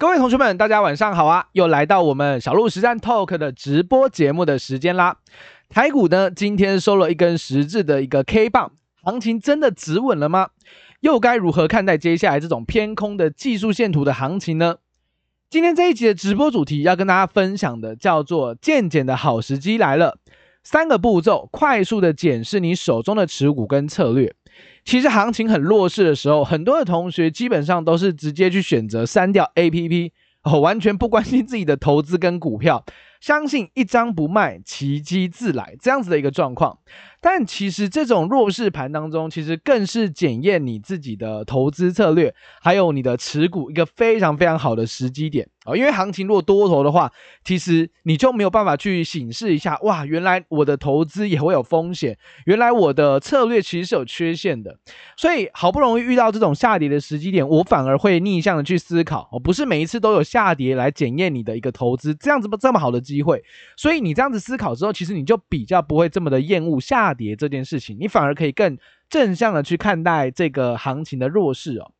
各位同学们，大家晚上好啊！又来到我们小鹿实战 Talk 的直播节目的时间啦。台股呢，今天收了一根十字的一个 K 棒，行情真的止稳了吗？又该如何看待接下来这种偏空的技术线图的行情呢？今天这一集的直播主题要跟大家分享的叫做“健检的好时机来了”，三个步骤快速的检视你手中的持股跟策略。其实行情很弱势的时候，很多的同学基本上都是直接去选择删掉 APP，哦，完全不关心自己的投资跟股票，相信一张不卖，奇迹自来这样子的一个状况。但其实这种弱势盘当中，其实更是检验你自己的投资策略，还有你的持股一个非常非常好的时机点哦。因为行情如果多头的话，其实你就没有办法去审视一下，哇，原来我的投资也会有风险，原来我的策略其实是有缺陷的。所以好不容易遇到这种下跌的时机点，我反而会逆向的去思考，哦，不是每一次都有下跌来检验你的一个投资，这样子这么好的机会。所以你这样子思考之后，其实你就比较不会这么的厌恶。下跌这件事情，你反而可以更正向的去看待这个行情的弱势哦。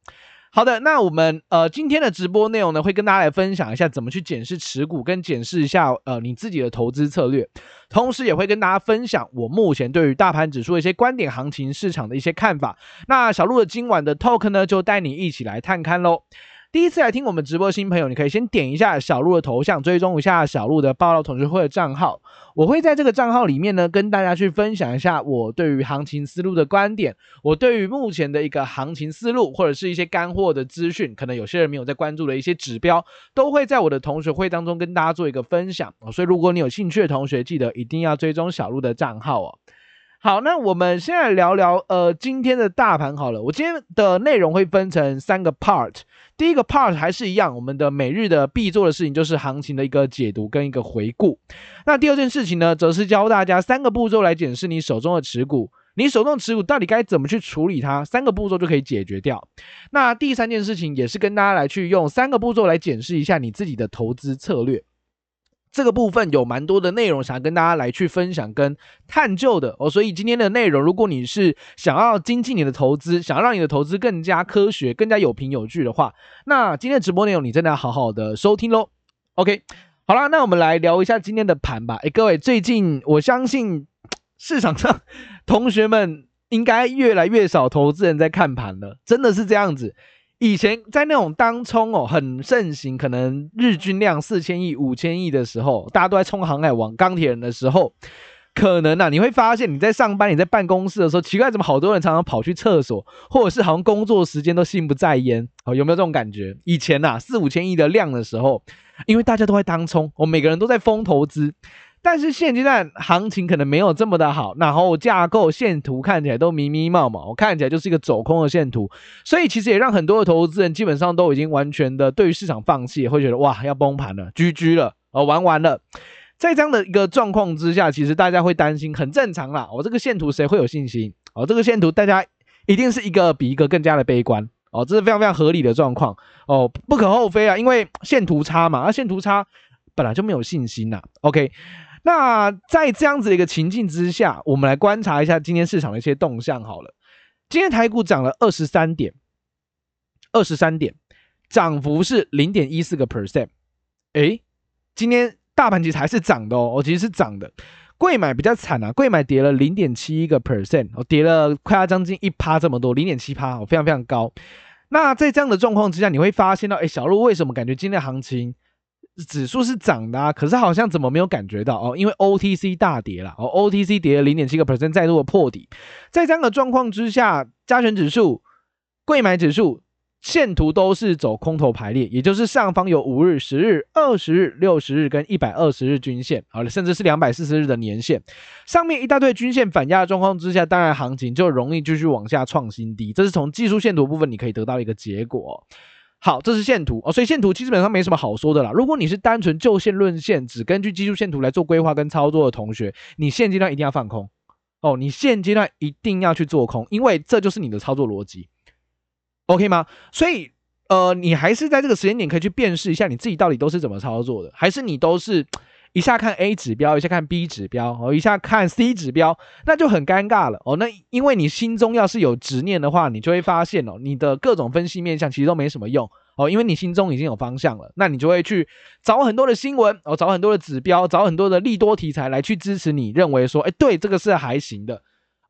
好的，那我们呃今天的直播内容呢，会跟大家来分享一下怎么去检视持股，跟检视一下呃你自己的投资策略，同时也会跟大家分享我目前对于大盘指数的一些观点、行情、市场的一些看法。那小鹿的今晚的 talk 呢，就带你一起来探看喽。第一次来听我们直播的新朋友，你可以先点一下小鹿的头像，追踪一下小鹿的报道同学会的账号。我会在这个账号里面呢，跟大家去分享一下我对于行情思路的观点，我对于目前的一个行情思路，或者是一些干货的资讯，可能有些人没有在关注的一些指标，都会在我的同学会当中跟大家做一个分享。所以如果你有兴趣的同学，记得一定要追踪小鹿的账号哦。好，那我们先来聊聊呃今天的大盘好了。我今天的内容会分成三个 part。第一个 part 还是一样，我们的每日的必做的事情就是行情的一个解读跟一个回顾。那第二件事情呢，则是教大家三个步骤来检视你手中的持股，你手中的持股到底该怎么去处理它，三个步骤就可以解决掉。那第三件事情也是跟大家来去用三个步骤来检视一下你自己的投资策略。这个部分有蛮多的内容想要跟大家来去分享跟探究的哦，所以今天的内容，如果你是想要精进你的投资，想要让你的投资更加科学、更加有凭有据的话，那今天的直播内容你真的要好好的收听喽。OK，好啦，那我们来聊一下今天的盘吧。诶，各位，最近我相信市场上同学们应该越来越少投资人在看盘了，真的是这样子。以前在那种当冲哦很盛行，可能日均量四千亿、五千亿的时候，大家都在冲航海王、钢铁人的时候，可能啊你会发现你在上班、你在办公室的时候，奇怪怎么好多人常常跑去厕所，或者是好像工作时间都心不在焉哦，有没有这种感觉？以前呐四五千亿的量的时候，因为大家都在当冲，我、哦、每个人都在疯投资。但是现阶段行情可能没有这么的好，然后架构线图看起来都迷迷茫茫，我看起来就是一个走空的线图，所以其实也让很多的投资人基本上都已经完全的对于市场放弃，会觉得哇要崩盘了居居了，哦玩完了。在这样的一个状况之下，其实大家会担心，很正常啦。我、哦、这个线图谁会有信心？哦，这个线图大家一定是一个比一个更加的悲观，哦，这是非常非常合理的状况，哦，不可厚非啊，因为线图差嘛，而、啊、线图差本来就没有信心呐。OK。那在这样子的一个情境之下，我们来观察一下今天市场的一些动向好了。今天台股涨了二十三点，二十三点，涨幅是零点一四个 percent。诶，今天大盘其实还是涨的哦，我其实是涨的。贵买比较惨啊，贵买跌了零点七一个 percent，哦，跌了快要将近一趴这么多，零点七趴，哦，非常非常高。那在这样的状况之下，你会发现到，诶，小鹿为什么感觉今天行情？指数是涨的啊，可是好像怎么没有感觉到哦？因为 OTC 大跌了哦，OTC 跌了零点七个 percent，再度的破底。在这样的状况之下，加权指数、柜买指数线图都是走空头排列，也就是上方有五日、十日、二十日、六十日跟一百二十日均线，好了，甚至是两百四十日的年线，上面一大堆均线反压的状况之下，当然行情就容易继续往下创新低。这是从技术线图部分你可以得到一个结果。好，这是线图哦，所以线图基本上没什么好说的啦。如果你是单纯就线论线，只根据技术线图来做规划跟操作的同学，你现阶段一定要放空哦，你现阶段一定要去做空，因为这就是你的操作逻辑，OK 吗？所以，呃，你还是在这个时间点可以去辨识一下你自己到底都是怎么操作的，还是你都是。一下看 A 指标，一下看 B 指标，哦，一下看 C 指标，那就很尴尬了哦。那因为你心中要是有执念的话，你就会发现哦，你的各种分析面向其实都没什么用哦，因为你心中已经有方向了，那你就会去找很多的新闻，哦，找很多的指标，找很多的利多题材来去支持你认为说，哎，对，这个是还行的。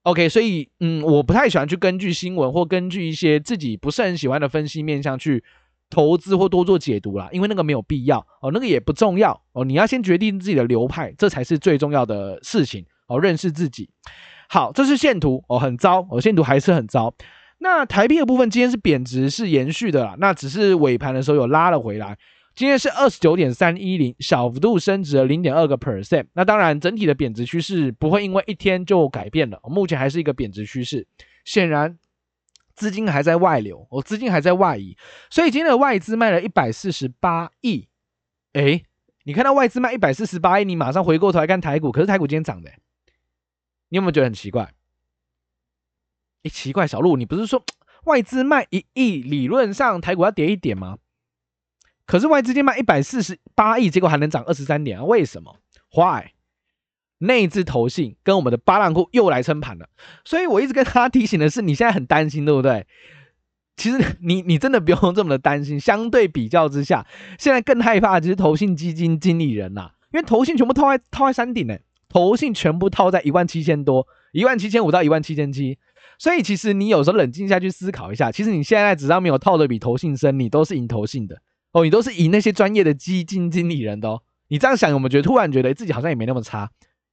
OK，所以嗯，我不太喜欢去根据新闻或根据一些自己不是很喜欢的分析面向去投资或多做解读啦，因为那个没有必要哦，那个也不重要哦，你要先决定自己的流派，这才是最重要的事情哦，认识自己。好，这是线图哦，很糟哦，线图还是很糟。那台币的部分今天是贬值，是延续的啦。那只是尾盘的时候有拉了回来。今天是二十九点三一零，小幅度升值了零点二个 percent。那当然，整体的贬值趋势不会因为一天就改变了，目前还是一个贬值趋势。显然，资金还在外流，哦，资金还在外移。所以今天的外资卖了一百四十八亿。诶，你看到外资卖一百四十八亿，你马上回过头来看台股，可是台股今天涨的，你有没有觉得很奇怪？哎，奇怪，小路，你不是说外资卖一亿，理论上台股要跌一点吗？可是外资今天卖一百四十八亿，结果还能涨二十三点啊？为什么？Why？内资投信跟我们的巴浪库又来撑盘了，所以我一直跟他提醒的是，你现在很担心，对不对？其实你你真的不用这么的担心，相对比较之下，现在更害怕的就是投信基金经理人呐、因为投信全部套在套在山顶呢，投信全部套在一万七千多，一万七千五到一万七千七。所以其实你有时候冷静下去思考一下，其实你现在只要没有套的比投信深，你都是赢投信的哦，你都是赢那些专业的基金经理人的哦。你这样想，我们觉得突然觉得自己好像也没那么差，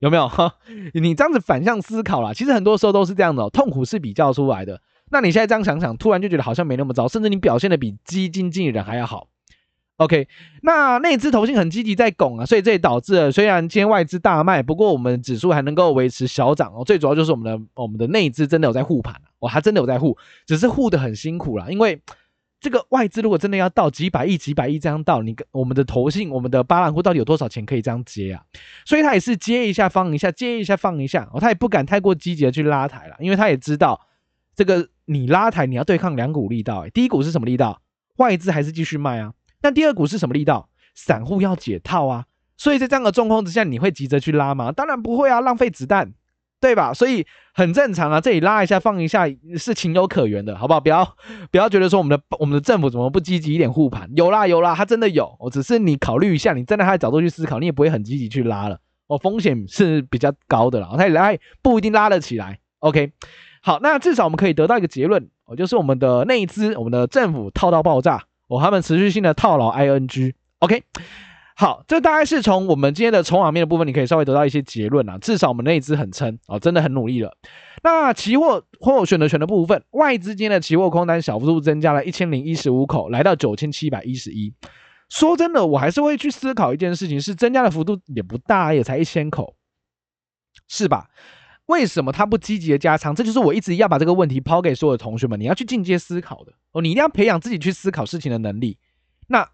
有没有？你这样子反向思考啦，其实很多时候都是这样的哦，痛苦是比较出来的。那你现在这样想想，突然就觉得好像没那么糟，甚至你表现的比基金经理人还要好。OK，那内资投信很积极在拱啊，所以这也导致了虽然今天外资大卖，不过我们指数还能够维持小涨哦。最主要就是我们的我们的内资真的有在护盘哦，它真的有在护，只是护得很辛苦啦。因为这个外资如果真的要到几百亿、几百亿这样到，你跟我们的投信、我们的巴兰户到底有多少钱可以这样接啊？所以他也是接一下放一下，接一下放一下哦，他也不敢太过积极的去拉抬了，因为他也知道这个你拉抬你要对抗两股力道，诶，第一股是什么力道？外资还是继续卖啊？那第二股是什么力道？散户要解套啊，所以在这样的状况之下，你会急着去拉吗？当然不会啊，浪费子弹，对吧？所以很正常啊，这里拉一下放一下是情有可原的，好不好？不要 不要觉得说我们的我们的政府怎么不积极一点护盘？有啦有啦，它真的有，我只是你考虑一下，你站在他的角度去思考，你也不会很积极去拉了，哦，风险是比较高的了，它拉不一定拉得起来。OK，好，那至少我们可以得到一个结论，哦，就是我们的内资，我们的政府套到爆炸。哦，他们持续性的套牢 ING，OK，好，这大概是从我们今天的筹码面的部分，你可以稍微得到一些结论啊。至少我们内资很撑哦，真的很努力了。那期货或选择权的部分，外资间的期货空单小幅度增加了一千零一十五口，来到九千七百一十一。说真的，我还是会去思考一件事情，是增加的幅度也不大，也才一千口，是吧？为什么他不积极的加仓？这就是我一直要把这个问题抛给所有的同学们，你要去进阶思考的哦，你一定要培养自己去思考事情的能力。那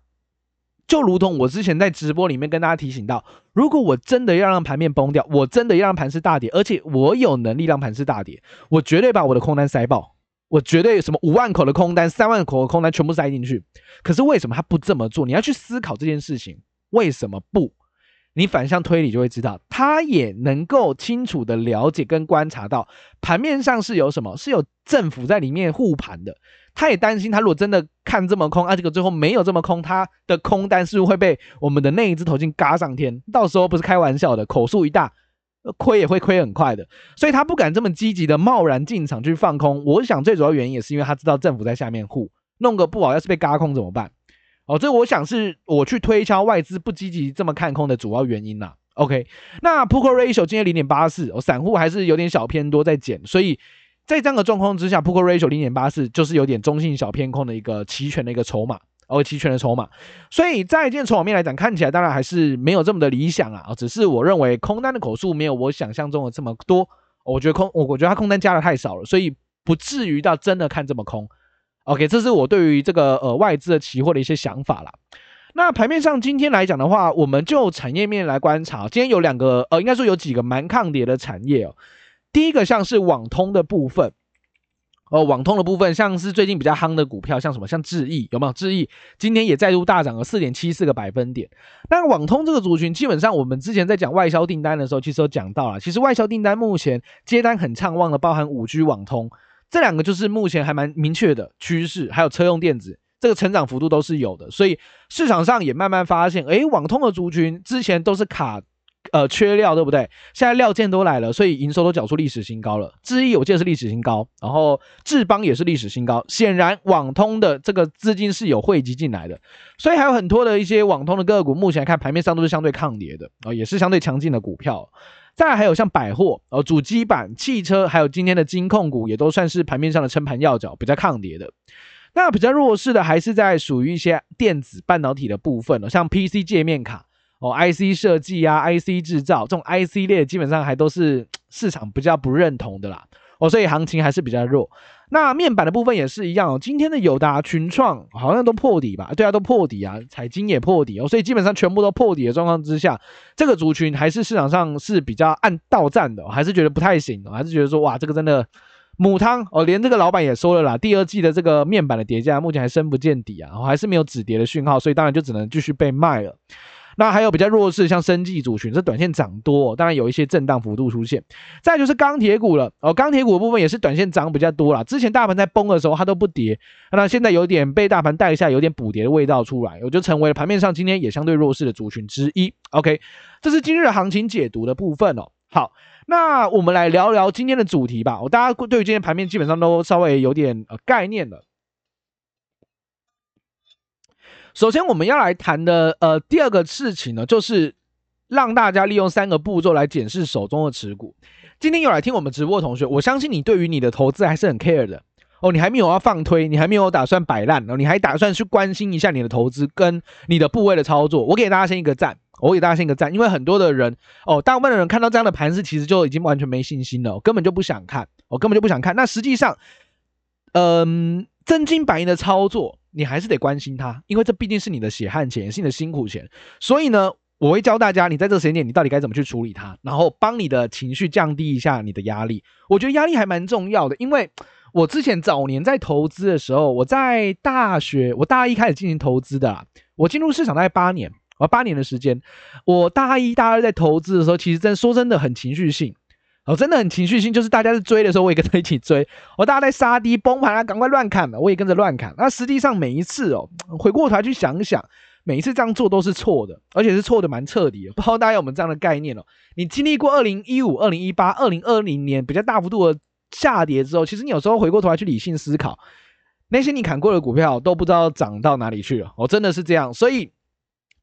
就如同我之前在直播里面跟大家提醒到，如果我真的要让盘面崩掉，我真的要让盘是大跌，而且我有能力让盘是大跌，我绝对把我的空单塞爆，我绝对什么五万口的空单、三万口的空单全部塞进去。可是为什么他不这么做？你要去思考这件事情，为什么不？你反向推理就会知道，他也能够清楚的了解跟观察到盘面上是有什么，是有政府在里面护盘的。他也担心，他如果真的看这么空，啊，这个最后没有这么空，他的空单是不是会被我们的那一只投进嘎上天？到时候不是开玩笑的，口数一大，亏也会亏很快的。所以他不敢这么积极的贸然进场去放空。我想最主要原因也是因为他知道政府在下面护，弄个不好，要是被嘎空怎么办？哦，这我想是我去推敲外资不积极这么看空的主要原因啦。OK，那 Put Call Ratio 今天零点八四，哦，散户还是有点小偏多在减，所以在这样的状况之下，Put Call Ratio 零点八四就是有点中性小偏空的一个期权的一个筹码，哦，期权的筹码。所以在这件筹码面来讲，看起来当然还是没有这么的理想啊，只是我认为空单的口数没有我想象中的这么多，我觉得空，我我觉得它空单加的太少了，所以不至于到真的看这么空。OK，这是我对于这个呃外资的期货的一些想法啦。那盘面上今天来讲的话，我们就产业面来观察，今天有两个呃，应该说有几个蛮抗跌的产业哦。第一个像是网通的部分，哦，网通的部分像是最近比较夯的股票，像什么像智易有没有？智易今天也再度大涨了四点七四个百分点。那网通这个族群，基本上我们之前在讲外销订单的时候，其实有讲到了，其实外销订单目前接单很畅旺的，包含五 G 网通。这两个就是目前还蛮明确的趋势，还有车用电子这个成长幅度都是有的，所以市场上也慢慢发现，诶，网通的族群之前都是卡。呃，缺料对不对？现在料件都来了，所以营收都缴出历史新高了。智易我记得是历史新高，然后智邦也是历史新高。显然，网通的这个资金是有汇集进来的，所以还有很多的一些网通的个股，目前来看盘面上都是相对抗跌的啊、也是相对强劲的股票。再还有像百货、呃，主机板、汽车，还有今天的金控股，也都算是盘面上的撑盘要角，比较抗跌的。那比较弱势的还是在属于一些电子半导体的部分了，像 PC 界面卡。哦，IC 设计啊，IC 制造这种 IC 列基本上还都是市场比较不认同的啦。哦，所以行情还是比较弱。那面板的部分也是一样哦。今天的友达、群创好像都破底吧？对啊，都破底啊。彩晶也破底哦，所以基本上全部都破底的状况之下，这个族群还是市场上是比较按到站的，还是觉得不太行，还是觉得说哇，这个真的母汤哦。连这个老板也说了啦，第二季的这个面板的叠价目前还深不见底啊，还是没有止跌的讯号，所以当然就只能继续被卖了。那还有比较弱势，像生技族群，这短线涨多，当然有一些震荡幅度出现。再就是钢铁股了，哦，钢铁股的部分也是短线涨比较多啦。之前大盘在崩的时候，它都不跌，那现在有点被大盘带下，有点补跌的味道出来，我就成为了盘面上今天也相对弱势的族群之一。OK，这是今日行情解读的部分哦。好，那我们来聊聊今天的主题吧。我大家对于今天盘面基本上都稍微有点呃概念了。首先，我们要来谈的呃第二个事情呢，就是让大家利用三个步骤来检视手中的持股。今天有来听我们直播的同学，我相信你对于你的投资还是很 care 的哦。你还没有要放推，你还没有打算摆烂哦，你还打算去关心一下你的投资跟你的部位的操作。我给大家先一个赞，我给大家先一个赞，因为很多的人哦，大部分的人看到这样的盘势，其实就已经完全没信心了，根本就不想看，我根本就不想看。那实际上，嗯，真金白银的操作。你还是得关心他，因为这毕竟是你的血汗钱，是你的辛苦钱。所以呢，我会教大家，你在这个时间点，你到底该怎么去处理它，然后帮你的情绪降低一下你的压力。我觉得压力还蛮重要的，因为我之前早年在投资的时候，我在大学，我大一开始进行投资的，我进入市场大概八年，啊，八年的时间，我大一、大二在投资的时候，其实真说真的很情绪性。哦，真的很情绪性，就是大家在追的时候，我也跟着一起追。哦，大家在杀低崩盘啊，赶快乱砍了，我也跟着乱砍。那实际上每一次哦，回过头来去想想，每一次这样做都是错的，而且是错的蛮彻底的。不知道大家有没有这样的概念哦？你经历过二零一五、二零一八、二零二零年比较大幅度的下跌之后，其实你有时候回过头来去理性思考，那些你砍过的股票都不知道涨到哪里去了。哦，真的是这样。所以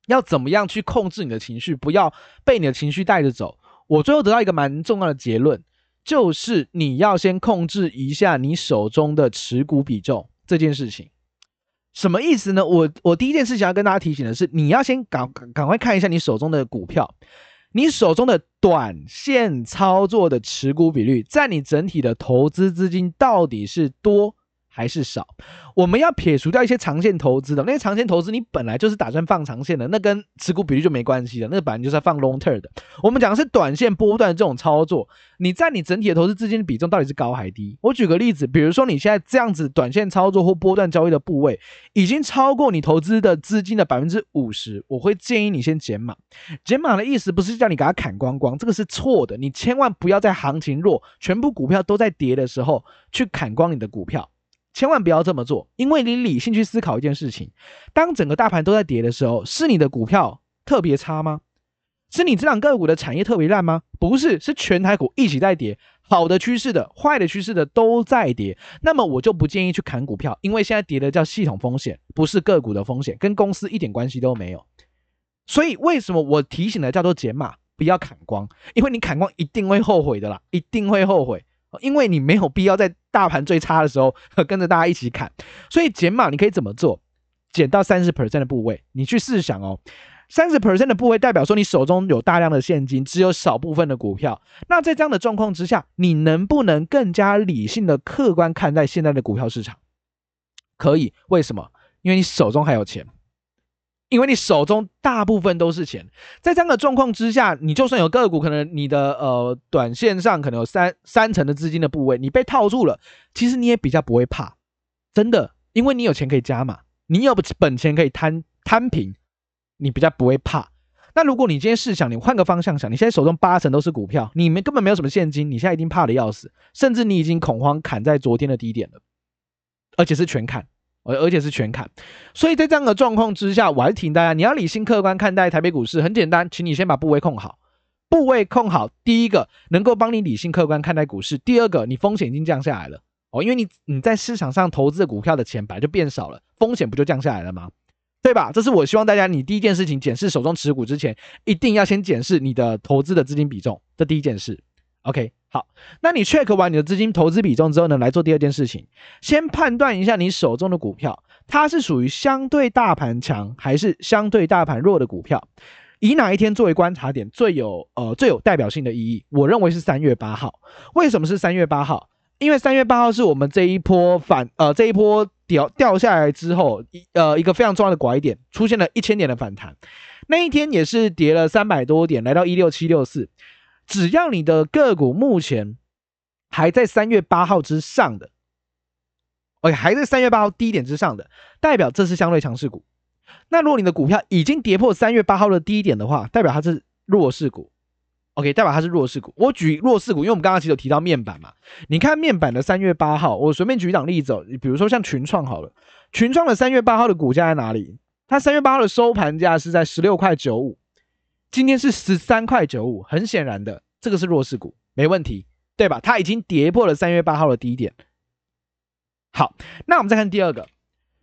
要怎么样去控制你的情绪，不要被你的情绪带着走。我最后得到一个蛮重要的结论，就是你要先控制一下你手中的持股比重这件事情。什么意思呢？我我第一件事情要跟大家提醒的是，你要先赶赶快看一下你手中的股票，你手中的短线操作的持股比率，在你整体的投资资金到底是多还是少？我们要撇除掉一些长线投资的，那些长线投资你本来就是打算放长线的，那跟持股比率就没关系的，那个本来就是要放 long term 的。我们讲的是短线波段这种操作，你在你整体的投资资金的比重到底是高还低？我举个例子，比如说你现在这样子短线操作或波段交易的部位已经超过你投资的资金的百分之五十，我会建议你先减码。减码的意思不是叫你给它砍光光，这个是错的。你千万不要在行情弱、全部股票都在跌的时候去砍光你的股票。千万不要这么做，因为你理性去思考一件事情：当整个大盘都在跌的时候，是你的股票特别差吗？是你这两个股的产业特别烂吗？不是，是全台股一起在跌，好的趋势的、坏的趋势的都在跌。那么我就不建议去砍股票，因为现在跌的叫系统风险，不是个股的风险，跟公司一点关系都没有。所以为什么我提醒的叫做减码，不要砍光？因为你砍光一定会后悔的啦，一定会后悔。因为你没有必要在大盘最差的时候跟着大家一起砍，所以减码你可以怎么做？减到三十 percent 的部位，你去试想哦，三十 percent 的部位代表说你手中有大量的现金，只有少部分的股票。那在这样的状况之下，你能不能更加理性的客观看待现在的股票市场？可以，为什么？因为你手中还有钱。因为你手中大部分都是钱，在这样的状况之下，你就算有个股，可能你的呃短线上可能有三三成的资金的部位，你被套住了，其实你也比较不会怕，真的，因为你有钱可以加码，你有本钱可以摊摊平，你比较不会怕。那如果你今天试想，你换个方向想，你现在手中八成都是股票，你们根本没有什么现金，你现在一定怕的要死，甚至你已经恐慌砍在昨天的低点了，而且是全砍。而而且是全砍。所以在这样的状况之下，我还是提醒大家，你要理性客观看待台北股市，很简单，请你先把部位控好。部位控好，第一个能够帮你理性客观看待股市，第二个你风险已经降下来了哦，因为你你在市场上投资的股票的钱本来就变少了，风险不就降下来了吗？对吧？这是我希望大家，你第一件事情检视手中持股之前，一定要先检视你的投资的资金比重，这第一件事。OK，好，那你 check 完你的资金投资比重之后呢，来做第二件事情，先判断一下你手中的股票，它是属于相对大盘强还是相对大盘弱的股票。以哪一天作为观察点最有呃最有代表性的意义？我认为是三月八号。为什么是三月八号？因为三月八号是我们这一波反呃这一波掉掉下来之后一呃一个非常重要的拐点，出现了一千点的反弹。那一天也是跌了三百多点，来到一六七六四。只要你的个股目前还在三月八号之上的，OK 还在三月八号低点之上的，代表这是相对强势股。那如果你的股票已经跌破三月八号的低点的话，代表它是弱势股，OK，代表它是弱势股。我举弱势股，因为我们刚刚其实有提到面板嘛，你看面板的三月八号，我随便举一档例子，哦比如说像群创好了，群创的三月八号的股价在哪里？它三月八号的收盘价是在十六块九五，今天是十三块九五，很显然的，这个是弱势股，没问题，对吧？它已经跌破了三月八号的低点。好，那我们再看第二个。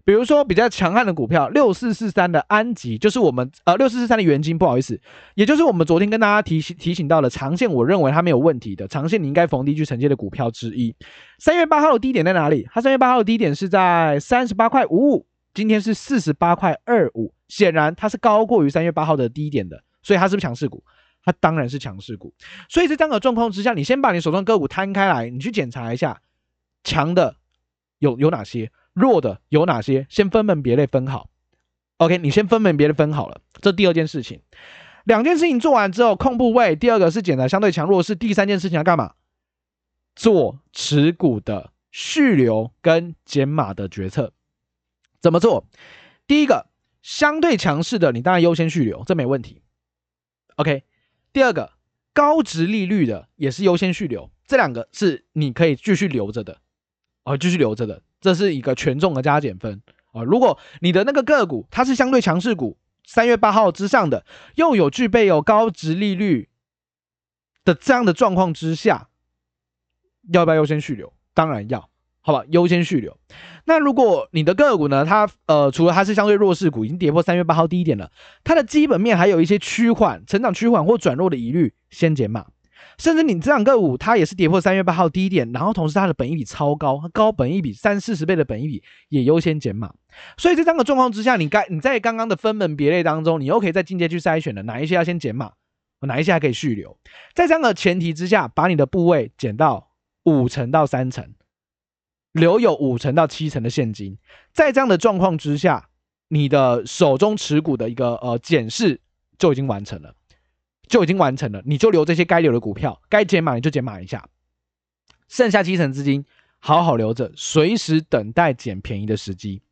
比如说比较强悍的股票，六四四三的安吉，就是我们呃六四四三的元金，不好意思，也就是我们昨天跟大家提醒提醒到的长线，我认为它没有问题的长线，你应该逢低去承接的股票之一。三月八号的低点在哪里？它三月八号的低点是在三十八块五五，今天是四十八块二五，显然它是高过于三月八号的低点的，所以它是不是强势股？它当然是强势股。所以在这样的状况之下，你先把你手中个股摊开来，你去检查一下强的有有哪些。弱的有哪些？先分门别类分好。OK，你先分门别类分好了，这第二件事情。两件事情做完之后，控部位。第二个是检查相对强弱势。第三件事情要干嘛？做持股的续留跟减码的决策。怎么做？第一个，相对强势的，你当然优先续留，这没问题。OK。第二个，高值利率的也是优先续留，这两个是你可以继续留着的，哦，继续留着的。这是一个权重的加减分啊！如果你的那个个股它是相对强势股，三月八号之上的，又有具备有高值利率的这样的状况之下，要不要优先续留？当然要，好吧，优先续留。那如果你的个股呢，它呃，除了它是相对弱势股，已经跌破三月八号低点了，它的基本面还有一些趋缓、成长趋缓或转弱的疑虑，先减码。甚至你这两个股，它也是跌破三月八号低点，然后同时它的本益比超高，高本益比三四十倍的本益比也优先减码。所以在这样的状况之下，你该你在刚刚的分门别类当中，你又可以在进阶去筛选了哪一些要先减码，哪一些还可以续留。在这样的前提之下，把你的部位减到五成到三成，留有五成到七成的现金。在这样的状况之下，你的手中持股的一个呃检视就已经完成了。就已经完成了，你就留这些该留的股票，该减码你就减码一下，剩下七成资金好好留着，随时等待捡便宜的时机。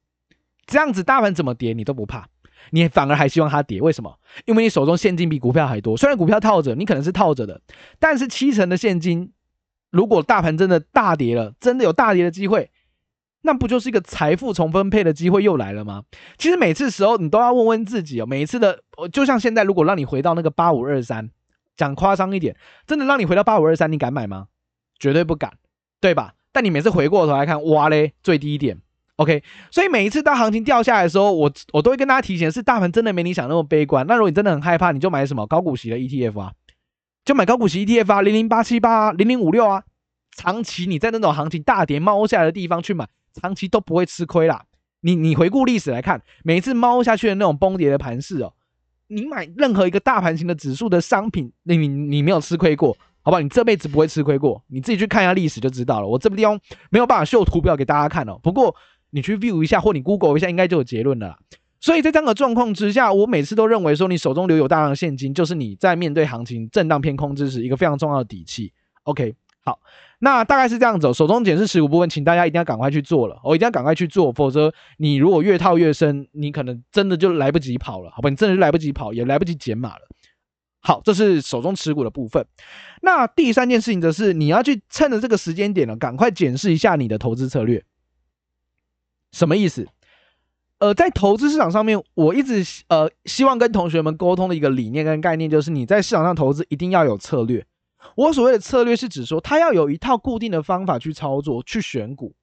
这样子大盘怎么跌你都不怕，你反而还希望它跌，为什么？因为你手中现金比股票还多，虽然股票套着，你可能是套着的，但是七成的现金，如果大盘真的大跌了，真的有大跌的机会。那不就是一个财富重分配的机会又来了吗？其实每次时候你都要问问自己哦，每一次的，就像现在，如果让你回到那个八五二三，讲夸张一点，真的让你回到八五二三，你敢买吗？绝对不敢，对吧？但你每次回过头来看，哇嘞，最低点，OK。所以每一次当行情掉下来的时候，我我都会跟大家提醒，是大盘真的没你想那么悲观。那如果你真的很害怕，你就买什么高股息的 ETF 啊，就买高股息 ETF 啊，零零八七八啊，零零五六啊，长期你在那种行情大跌猫下来的地方去买。长期都不会吃亏啦。你你回顾历史来看，每一次猫下去的那种崩跌的盘势哦，你买任何一个大盘型的指数的商品，你你你没有吃亏过，好吧？你这辈子不会吃亏过，你自己去看一下历史就知道了。我这个地方没有办法秀图表给大家看哦，不过你去 view 一下或你 Google 一下，应该就有结论了啦。所以在这样的状况之下，我每次都认为说，你手中留有大量的现金，就是你在面对行情震荡偏空之时一个非常重要的底气。OK，好。那大概是这样子，手中检视持股部分，请大家一定要赶快去做了，我一定要赶快去做，否则你如果越套越深，你可能真的就来不及跑了，好吧？你真的就来不及跑，也来不及减码了。好，这是手中持股的部分。那第三件事情则是你要去趁着这个时间点呢，赶快检视一下你的投资策略。什么意思？呃，在投资市场上面，我一直呃希望跟同学们沟通的一个理念跟概念，就是你在市场上投资一定要有策略。我所谓的策略是指说，他要有一套固定的方法去操作、去选股，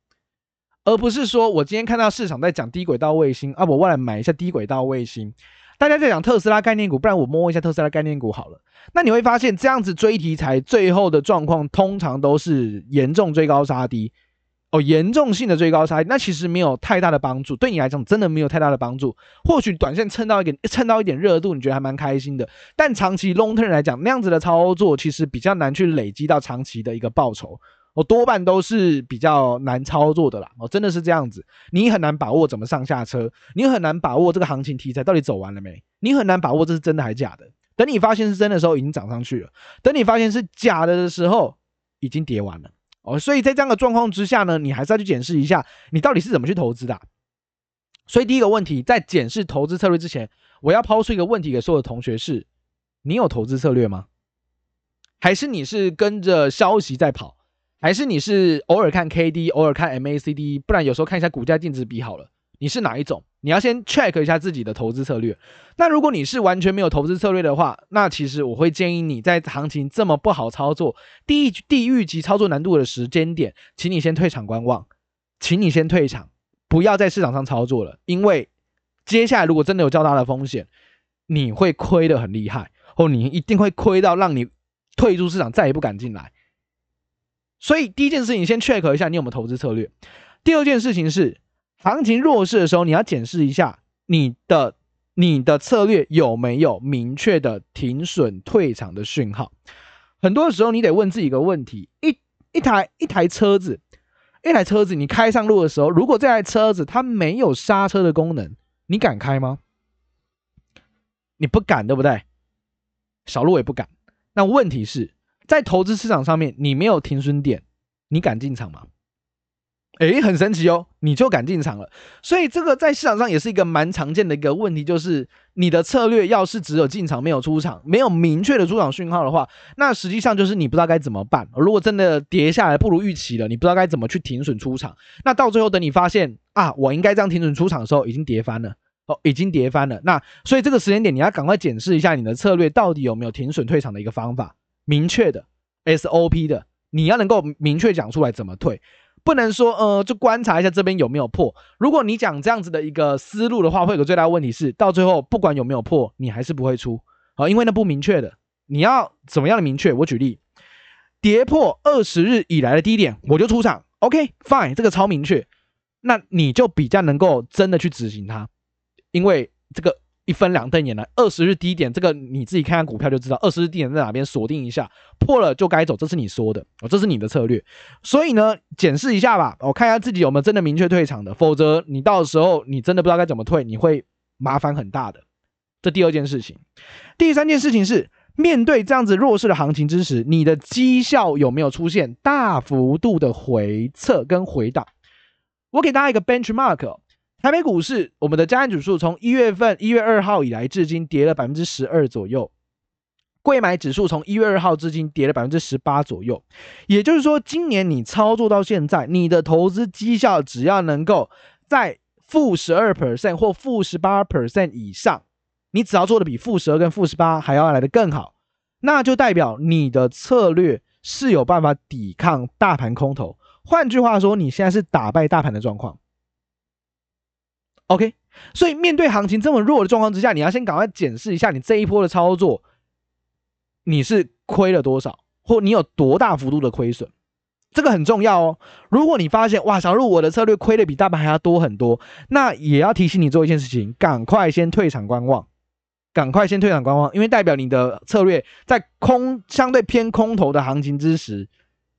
而不是说我今天看到市场在讲低轨道卫星啊，我过来买一下低轨道卫星。大家在讲特斯拉概念股，不然我摸一下特斯拉概念股好了。那你会发现，这样子追题材，最后的状况通常都是严重追高杀低。哦，严重性的追高差，那其实没有太大的帮助，对你来讲真的没有太大的帮助。或许短线蹭到一点，蹭到一点热度，你觉得还蛮开心的。但长期 long term 来讲，那样子的操作其实比较难去累积到长期的一个报酬。哦，多半都是比较难操作的啦。哦，真的是这样子，你很难把握怎么上下车，你很难把握这个行情题材到底走完了没，你很难把握这是真的还是假的。等你发现是真的时候，已经涨上去了；等你发现是假的的时候，已经跌完了。哦，所以在这样的状况之下呢，你还是要去检视一下你到底是怎么去投资的。所以第一个问题，在检视投资策略之前，我要抛出一个问题给所有的同学是：你有投资策略吗？还是你是跟着消息在跑？还是你是偶尔看 KD，偶尔看 MACD，不然有时候看一下股价净值比好了？你是哪一种？你要先 check 一下自己的投资策略。那如果你是完全没有投资策略的话，那其实我会建议你在行情这么不好操作、地地狱级操作难度的时间点，请你先退场观望，请你先退场，不要在市场上操作了，因为接下来如果真的有较大的风险，你会亏得很厉害，或你一定会亏到让你退出市场，再也不敢进来。所以第一件事情，先 check 一下你有没有投资策略。第二件事情是。行情弱势的时候，你要检视一下你的你的策略有没有明确的停损退场的讯号。很多时候，你得问自己一个问题：一一台一台车子，一台车子，你开上路的时候，如果这台车子它没有刹车的功能，你敢开吗？你不敢，对不对？小路也不敢。那问题是，在投资市场上面，你没有停损点，你敢进场吗？诶，很神奇哦，你就敢进场了，所以这个在市场上也是一个蛮常见的一个问题，就是你的策略要是只有进场没有出场，没有明确的出场讯号的话，那实际上就是你不知道该怎么办。如果真的跌下来不如预期了，你不知道该怎么去停损出场，那到最后等你发现啊，我应该这样停损出场的时候，已经跌翻了哦，已经跌翻了。那所以这个时间点你要赶快检视一下你的策略到底有没有停损退场的一个方法，明确的 SOP 的，你要能够明确讲出来怎么退。不能说，呃，就观察一下这边有没有破。如果你讲这样子的一个思路的话，会有个最大的问题是，到最后不管有没有破，你还是不会出，好，因为那不明确的。你要怎么样的明确？我举例，跌破二十日以来的低点，我就出场。OK，fine，这个超明确，那你就比较能够真的去执行它，因为这个。一分两瞪眼了，二十日低点，这个你自己看看股票就知道，二十日低点在哪边，锁定一下，破了就该走，这是你说的，哦，这是你的策略，所以呢，检视一下吧，我看一下自己有没有真的明确退场的，否则你到时候你真的不知道该怎么退，你会麻烦很大的。这第二件事情，第三件事情是面对这样子弱势的行情之时，你的绩效有没有出现大幅度的回撤跟回档？我给大家一个 benchmark。台北股市，我们的加权指数从一月份一月二号以来至今跌了百分之十二左右，贵买指数从一月二号至今跌了百分之十八左右。也就是说，今年你操作到现在，你的投资绩效只要能够在负十二 percent 或负十八 percent 以上，你只要做的比负十二跟负十八还要来得更好，那就代表你的策略是有办法抵抗大盘空头。换句话说，你现在是打败大盘的状况。OK，所以面对行情这么弱的状况之下，你要先赶快检视一下你这一波的操作，你是亏了多少，或你有多大幅度的亏损，这个很重要哦。如果你发现哇，小路我的策略亏的比大盘还要多很多，那也要提醒你做一件事情，赶快先退场观望，赶快先退场观望，因为代表你的策略在空相对偏空头的行情之时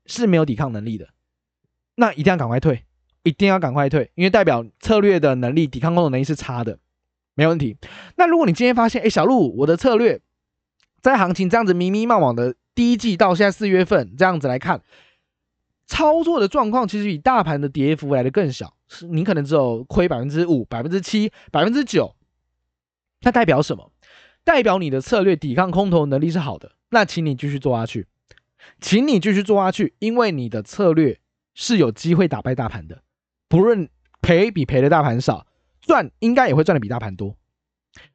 是没有抵抗能力的，那一定要赶快退。一定要赶快退，因为代表策略的能力、抵抗空头能力是差的，没问题。那如果你今天发现，哎，小路，我的策略在行情这样子迷迷茫茫的第一季到现在四月份这样子来看，操作的状况其实比大盘的跌幅来的更小，是你可能只有亏百分之五、百分之七、百分之九，那代表什么？代表你的策略抵抗空头能力是好的，那请你继续做下去，请你继续做下去，因为你的策略是有机会打败大盘的。不论赔比赔的大盘少，赚应该也会赚的比大盘多。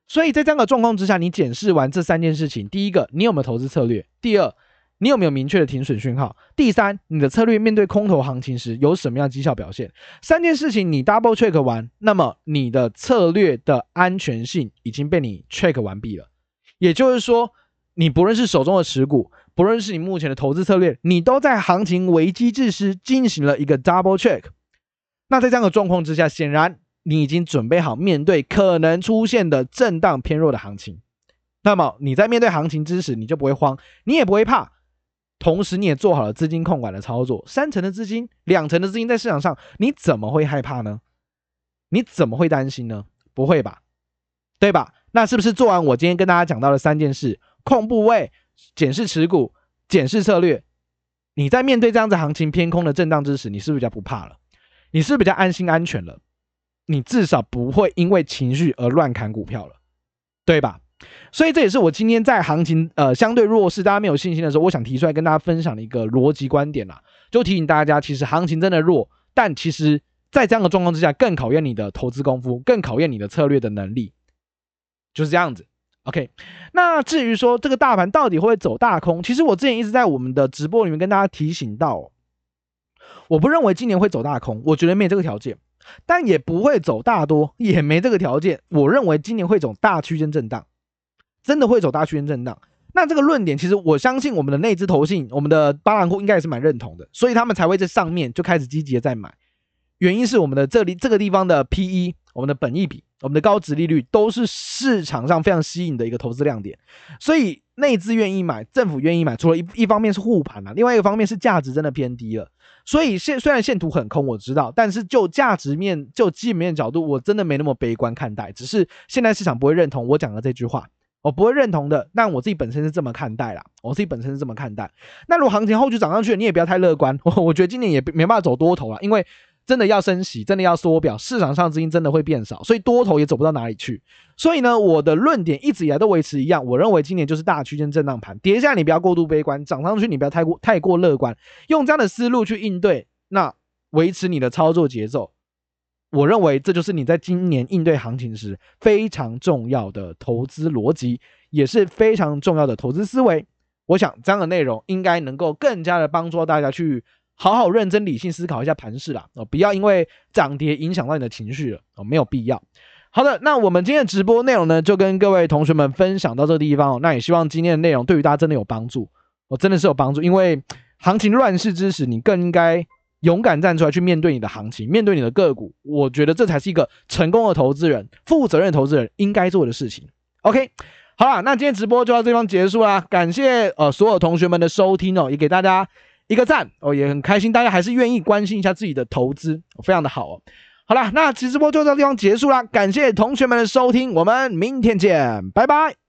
所以在这样的状况之下，你检视完这三件事情：第一个，你有没有投资策略；第二，你有没有明确的停损讯号；第三，你的策略面对空头行情时有什么样绩效表现？三件事情你 double check 完，那么你的策略的安全性已经被你 check 完毕了。也就是说，你不论是手中的持股，不论是你目前的投资策略，你都在行情危机之时进行了一个 double check。那在这样的状况之下，显然你已经准备好面对可能出现的震荡偏弱的行情。那么你在面对行情之时，你就不会慌，你也不会怕。同时，你也做好了资金控管的操作，三成的资金、两成的资金在市场上，你怎么会害怕呢？你怎么会担心呢？不会吧，对吧？那是不是做完我今天跟大家讲到的三件事：控部位、检视持股、检视策略？你在面对这样子行情偏空的震荡之时，你是不是比较不怕了？你是比较安心安全了？你至少不会因为情绪而乱砍股票了，对吧？所以这也是我今天在行情呃相对弱势、大家没有信心的时候，我想提出来跟大家分享的一个逻辑观点啦。就提醒大家，其实行情真的弱，但其实在这样的状况之下，更考验你的投资功夫，更考验你的策略的能力，就是这样子。OK，那至于说这个大盘到底会不会走大空，其实我之前一直在我们的直播里面跟大家提醒到，我不认为今年会走大空，我觉得没这个条件，但也不会走大多，也没这个条件。我认为今年会走大区间震荡。真的会走大区间震荡，那这个论点其实我相信我们的内资投信，我们的巴兰库应该也是蛮认同的，所以他们才会在上面就开始积极的在买。原因是我们的这里这个地方的 PE，我们的本益比，我们的高值利率都是市场上非常吸引的一个投资亮点，所以内资愿意买，政府愿意买，除了一一方面是护盘啊，另外一个方面是价值真的偏低了。所以现虽然线图很空，我知道，但是就价值面就基本面角度，我真的没那么悲观看待，只是现在市场不会认同我讲的这句话。我不会认同的，但我自己本身是这么看待啦。我自己本身是这么看待。那如果行情后续涨上去，你也不要太乐观。我我觉得今年也没办法走多头了，因为真的要升息，真的要缩表，市场上资金真的会变少，所以多头也走不到哪里去。所以呢，我的论点一直以来都维持一样，我认为今年就是大区间震荡盘，跌下你不要过度悲观，涨上去你不要太过太过乐观，用这样的思路去应对，那维持你的操作节奏。我认为这就是你在今年应对行情时非常重要的投资逻辑，也是非常重要的投资思维。我想这样的内容应该能够更加的帮助大家去好好认真理性思考一下盘势啦，哦，不要因为涨跌影响到你的情绪了，哦，没有必要。好的，那我们今天的直播内容呢，就跟各位同学们分享到这个地方哦。那也希望今天的内容对于大家真的有帮助，我真的是有帮助，因为行情乱世之时，你更应该。勇敢站出来去面对你的行情，面对你的个股，我觉得这才是一个成功的投资人、负责任的投资人应该做的事情。OK，好啦，那今天直播就到这地方结束啦，感谢呃所有同学们的收听哦，也给大家一个赞哦，也很开心大家还是愿意关心一下自己的投资，非常的好哦。好了，那直播就到地方结束啦，感谢同学们的收听，我们明天见，拜拜。